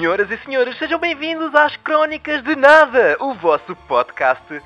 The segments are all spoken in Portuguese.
senhoras e senhores, sejam bem-vindos às Crónicas de Nada, o vosso podcast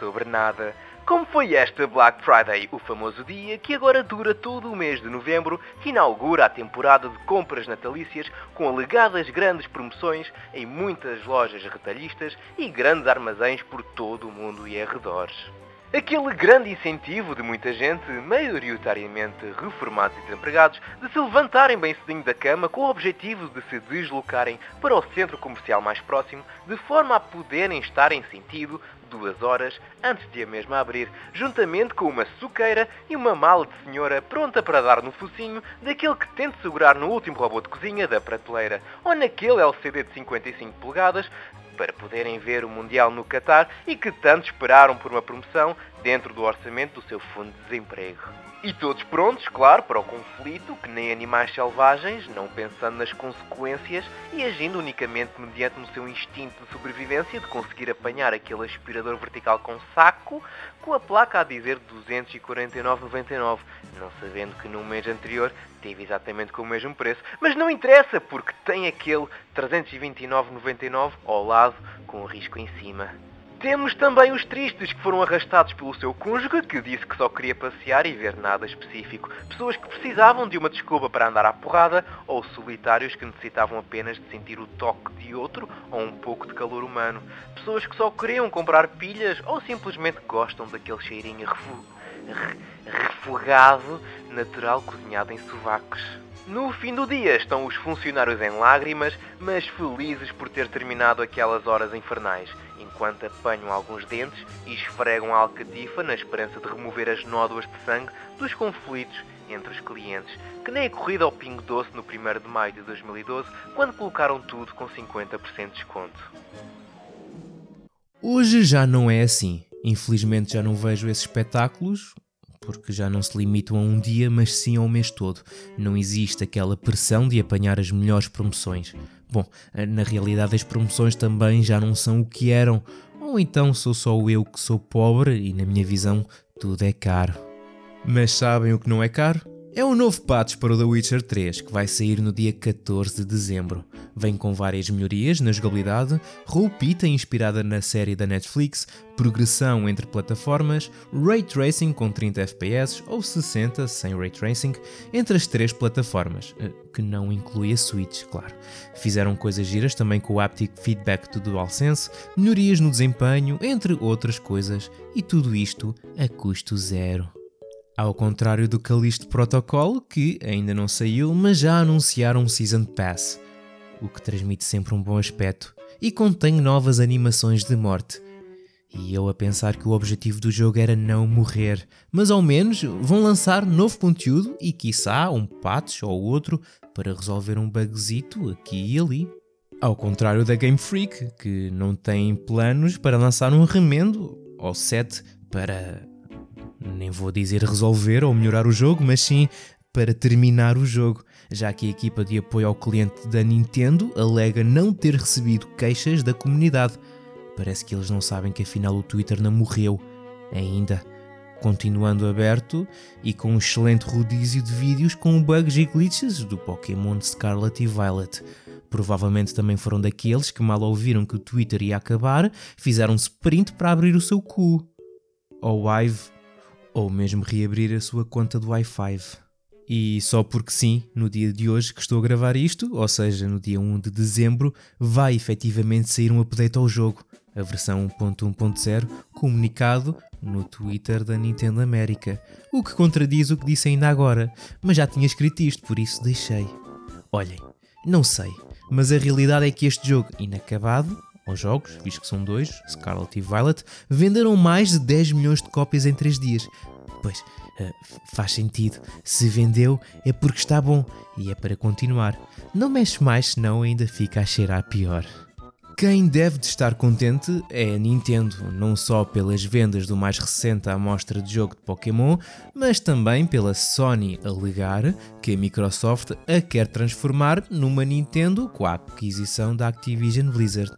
sobre nada. Como foi esta Black Friday, o famoso dia que agora dura todo o mês de novembro, que inaugura a temporada de compras natalícias com alegadas grandes promoções em muitas lojas retalhistas e grandes armazéns por todo o mundo e arredores. Aquele grande incentivo de muita gente, maioritariamente reformados e desempregados, de se levantarem bem cedinho da cama com o objetivo de se deslocarem para o centro comercial mais próximo, de forma a poderem estar em sentido duas horas antes de a mesma abrir, juntamente com uma suqueira e uma mala de senhora pronta para dar no focinho daquele que tente segurar no último robô de cozinha da prateleira, ou naquele LCD de 55 polegadas para poderem ver o Mundial no Qatar e que tanto esperaram por uma promoção dentro do orçamento do seu fundo de desemprego. E todos prontos, claro, para o conflito, que nem animais selvagens, não pensando nas consequências e agindo unicamente mediante o seu instinto de sobrevivência de conseguir apanhar aquele aspirador vertical com saco, com a placa a dizer 249,99, não sabendo que no mês anterior teve exatamente com o mesmo preço. Mas não interessa, porque tem aquele 329,99 ao lado com o risco em cima. Temos também os tristes que foram arrastados pelo seu cônjuge, que disse que só queria passear e ver nada específico. Pessoas que precisavam de uma desculpa para andar à porrada, ou solitários que necessitavam apenas de sentir o toque de outro ou um pouco de calor humano. Pessoas que só queriam comprar pilhas ou simplesmente gostam daquele cheirinho refu... refogado, natural cozinhado em sovacos. No fim do dia estão os funcionários em lágrimas, mas felizes por ter terminado aquelas horas infernais, enquanto apanham alguns dentes e esfregam a alcatifa na esperança de remover as nódoas de sangue dos conflitos entre os clientes, que nem a corrida ao Pingo Doce no 1 de maio de 2012, quando colocaram tudo com 50% de desconto. Hoje já não é assim. Infelizmente já não vejo esses espetáculos, porque já não se limitam a um dia, mas sim ao mês todo. Não existe aquela pressão de apanhar as melhores promoções. Bom, na realidade as promoções também já não são o que eram, ou então sou só eu que sou pobre e na minha visão tudo é caro. Mas sabem o que não é caro? É o novo patch para o The Witcher 3, que vai sair no dia 14 de dezembro. Vem com várias melhorias na jogabilidade, roupita inspirada na série da Netflix, progressão entre plataformas, Ray Tracing com 30 FPS ou 60 sem Ray Tracing entre as três plataformas, eh, que não inclui a Switch, claro. Fizeram coisas giras também com o Haptic Feedback do DualSense, melhorias no desempenho, entre outras coisas, e tudo isto a custo zero. Ao contrário do Callisto Protocol, que ainda não saiu, mas já anunciaram um Season Pass, o que transmite sempre um bom aspecto e contém novas animações de morte. E eu a pensar que o objetivo do jogo era não morrer, mas ao menos vão lançar novo conteúdo e quiçá um patch ou outro para resolver um bugzito aqui e ali. Ao contrário da Game Freak, que não tem planos para lançar um remendo ou set para nem vou dizer resolver ou melhorar o jogo, mas sim para terminar o jogo, já que a equipa de apoio ao cliente da Nintendo alega não ter recebido queixas da comunidade. Parece que eles não sabem que afinal o Twitter não morreu ainda. Continuando aberto e com um excelente rodízio de vídeos com bugs e glitches do Pokémon Scarlet e Violet. Provavelmente também foram daqueles que mal ouviram que o Twitter ia acabar, fizeram sprint para abrir o seu cu. Ou Ive ou mesmo reabrir a sua conta do Wi-Fi. E só porque sim, no dia de hoje que estou a gravar isto, ou seja, no dia 1 de dezembro, vai efetivamente sair um update ao jogo, a versão 1.1.0, comunicado no Twitter da Nintendo América, o que contradiz o que disse ainda agora, mas já tinha escrito isto, por isso deixei. Olhem, não sei, mas a realidade é que este jogo inacabado aos jogos, visto que são dois, Scarlet e Violet, venderam mais de 10 milhões de cópias em 3 dias. Pois, uh, faz sentido. Se vendeu é porque está bom e é para continuar. Não mexe mais, senão ainda fica a cheirar pior. Quem deve de estar contente é a Nintendo, não só pelas vendas do mais recente amostra de jogo de Pokémon, mas também pela Sony alegar que a Microsoft a quer transformar numa Nintendo com a aquisição da Activision Blizzard.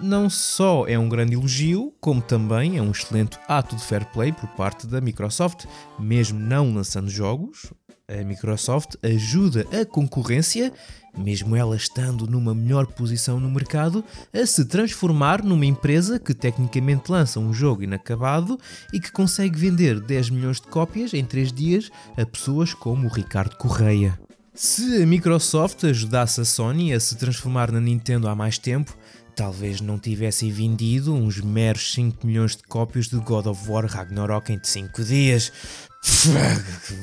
não só é um grande elogio, como também é um excelente ato de fair play por parte da Microsoft, mesmo não lançando jogos. A Microsoft ajuda a concorrência, mesmo ela estando numa melhor posição no mercado, a se transformar numa empresa que tecnicamente lança um jogo inacabado e que consegue vender 10 milhões de cópias em 3 dias a pessoas como o Ricardo Correia. Se a Microsoft ajudasse a Sony a se transformar na Nintendo há mais tempo, talvez não tivessem vendido uns meros 5 milhões de cópias de God of War Ragnarok em 5 dias.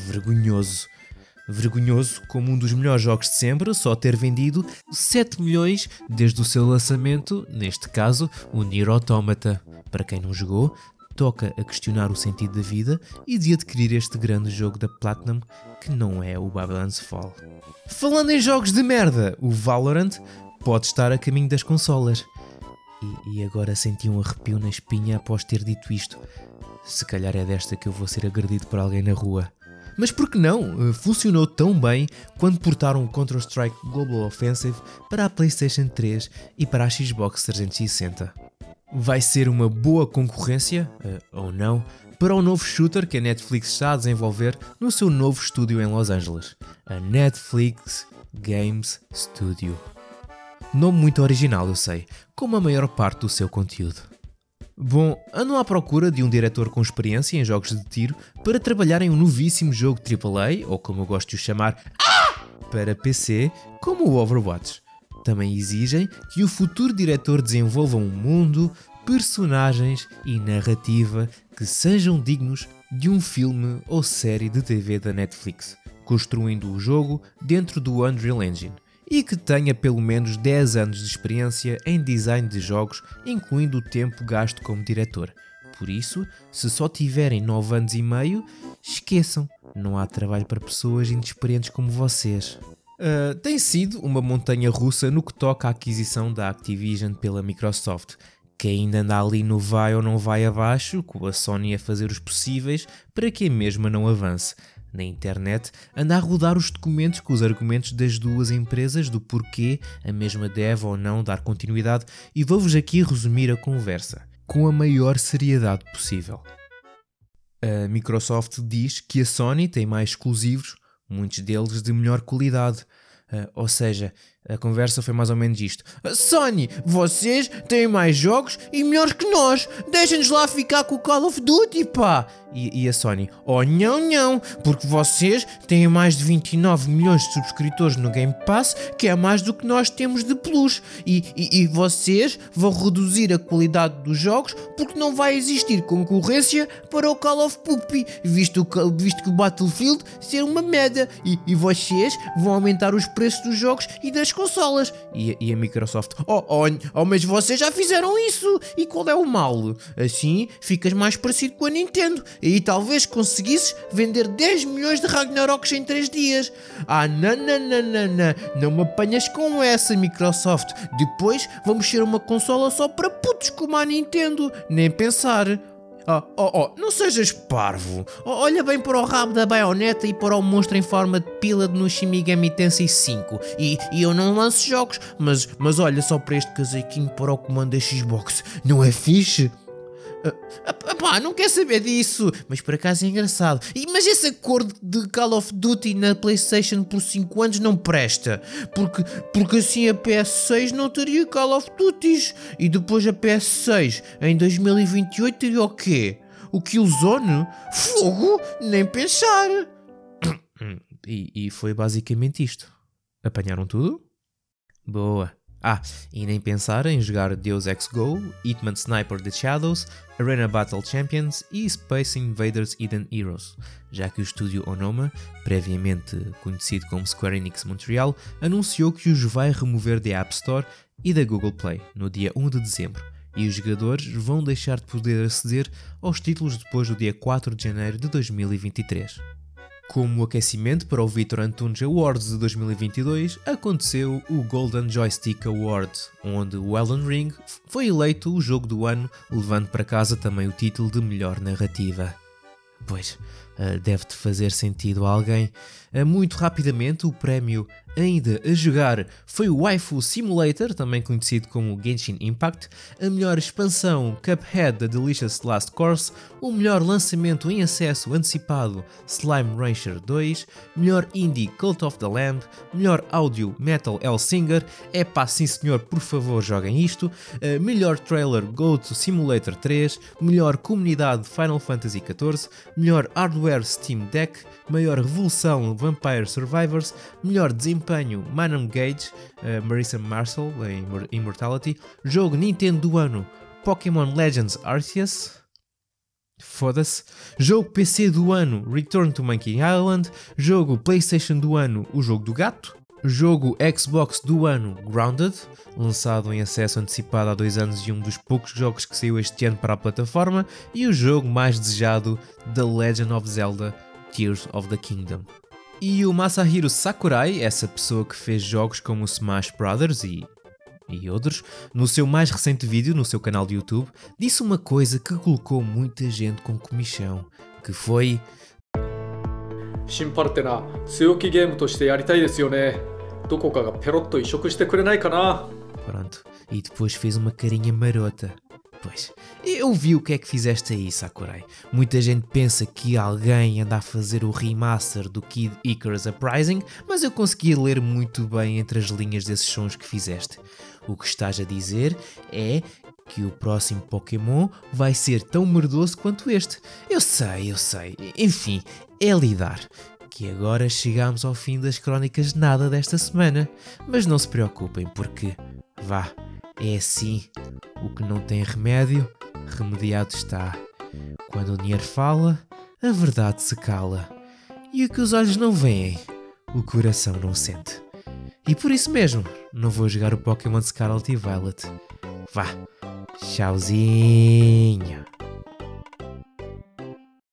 Vergonhoso. Vergonhoso como um dos melhores jogos de sempre só ter vendido 7 milhões desde o seu lançamento, neste caso, o Nier Automata. Para quem não jogou, toca a questionar o sentido da vida e de adquirir este grande jogo da Platinum que não é o Babylon's Fall. Falando em jogos de merda, o Valorant pode estar a caminho das consolas. E, e agora senti um arrepio na espinha após ter dito isto. Se calhar é desta que eu vou ser agredido por alguém na rua. Mas por que não? Eh, funcionou tão bem quando portaram o Counter-Strike Global Offensive para a PlayStation 3 e para a Xbox 360 vai ser uma boa concorrência, uh, ou não, para o novo shooter que a Netflix está a desenvolver no seu novo estúdio em Los Angeles, a Netflix Games Studio. Nome muito original, eu sei, como a maior parte do seu conteúdo. Bom, andam à procura de um diretor com experiência em jogos de tiro para trabalhar em um novíssimo jogo AAA, ou como eu gosto de o chamar, para PC, como o Overwatch. Também exigem que o futuro diretor desenvolva um mundo, personagens e narrativa que sejam dignos de um filme ou série de TV da Netflix, construindo o jogo dentro do Unreal Engine e que tenha pelo menos 10 anos de experiência em design de jogos, incluindo o tempo gasto como diretor. Por isso, se só tiverem 9 anos e meio, esqueçam, não há trabalho para pessoas inexperientes como vocês. Uh, tem sido uma montanha russa no que toca à aquisição da Activision pela Microsoft, que ainda anda ali no vai ou não vai abaixo, com a Sony a fazer os possíveis para que a mesma não avance. Na internet anda a rodar os documentos com os argumentos das duas empresas do porquê a mesma deve ou não dar continuidade e vou-vos aqui resumir a conversa, com a maior seriedade possível. A Microsoft diz que a Sony tem mais exclusivos muitos deles de melhor qualidade. Uh, ou seja, a conversa foi mais ou menos isto: Sony, vocês têm mais jogos e melhores que nós. Deixem-nos lá ficar com o Call of Duty, pá. E, e, a Sony: Oh, não, não, porque vocês têm mais de 29 milhões de subscritores no Game Pass, que é mais do que nós temos de Plus. E, e, e vocês vão reduzir a qualidade dos jogos porque não vai existir concorrência para o Call of Puppy, visto, visto que o Battlefield ser uma merda. E, e vocês vão aumentar os preços dos jogos e das consolas. E, e a Microsoft: oh, oh, oh, mas vocês já fizeram isso. E qual é o mal? Assim ficas mais parecido com a Nintendo e talvez conseguisses vender 10 milhões de Ragnaroks em 3 dias. Ah, não, não, não, não, não, não me apanhas com essa, Microsoft. Depois vamos ser uma consola só para putos como a Nintendo. Nem pensar. Oh, oh, oh, não sejas parvo. Oh, olha bem para o rabo da baioneta e para o monstro em forma de pila no Shimigami Tensei 5. E, e eu não lanço jogos, mas, mas olha só para este casaquinho para o comando da Xbox. Não é fixe? Uh, pá, não quer saber disso. Mas por acaso é engraçado. Mas esse acordo de Call of Duty na PlayStation por 5 anos não presta. Porque, porque assim a PS6 não teria Call of Duty. E depois a PS6 em 2028 teria o quê? O Killzone? Fogo? Nem pensar. E, e foi basicamente isto. Apanharam tudo? Boa. Ah, e nem pensar em jogar Deus Ex Go, Hitman Sniper The Shadows, Arena Battle Champions e Space Invaders Eden Heroes, já que o estúdio Onoma, previamente conhecido como Square Enix Montreal, anunciou que os vai remover da App Store e da Google Play no dia 1 de dezembro, e os jogadores vão deixar de poder aceder aos títulos depois do dia 4 de janeiro de 2023. Como aquecimento para o Victor Antunes Awards de 2022, aconteceu o Golden Joystick Award, onde o Elden Ring foi eleito o jogo do ano, levando para casa também o título de melhor narrativa. Pois, deve-te fazer sentido a alguém. Uh, muito rapidamente, o prémio ainda a jogar foi o Waifu Simulator, também conhecido como Genshin Impact, a melhor expansão Cuphead da Delicious Last Course, o melhor lançamento em acesso antecipado Slime Rancher 2, melhor indie Cult of the Lamb, melhor áudio Metal Singer, é pá, sim senhor, por favor joguem isto, uh, melhor trailer Goat Simulator 3, melhor comunidade Final Fantasy XIV, melhor hardware Steam Deck, maior revolução Vampire Survivors, melhor desempenho Manam Gage, uh, Marissa Marcel em Immortality, jogo Nintendo do ano Pokémon Legends Arceus, Foda-se. Jogo PC do ano Return to Monkey Island. Jogo PlayStation do ano O Jogo do Gato. Jogo Xbox do ano Grounded, lançado em acesso antecipado há dois anos e um dos poucos jogos que saiu este ano para a plataforma. E o jogo mais desejado The Legend of Zelda Tears of the Kingdom. E o Masahiro Sakurai, essa pessoa que fez jogos como Smash Brothers e, e outros, no seu mais recente vídeo no seu canal de YouTube, disse uma coisa que colocou muita gente com comichão, que foi シンパルってな強気ゲームとしてやりたいですよね どこかがペロッと移植してくれないかな Pronto, e depois fez uma carinha marota. Pois, eu vi o que é que fizeste aí, Sakurai. Muita gente pensa que alguém anda a fazer o remaster do Kid Icarus Uprising, mas eu consegui ler muito bem entre as linhas desses sons que fizeste. O que estás a dizer é que o próximo Pokémon vai ser tão merdoso quanto este. Eu sei, eu sei. Enfim, é lidar. Que agora chegamos ao fim das crónicas de nada desta semana. Mas não se preocupem, porque vá, é assim. O que não tem remédio, remediado está. Quando o dinheiro fala, a verdade se cala. E o que os olhos não veem, o coração não sente. E por isso mesmo, não vou jogar o Pokémon Scarlet e Violet. Vá, tchauzinho.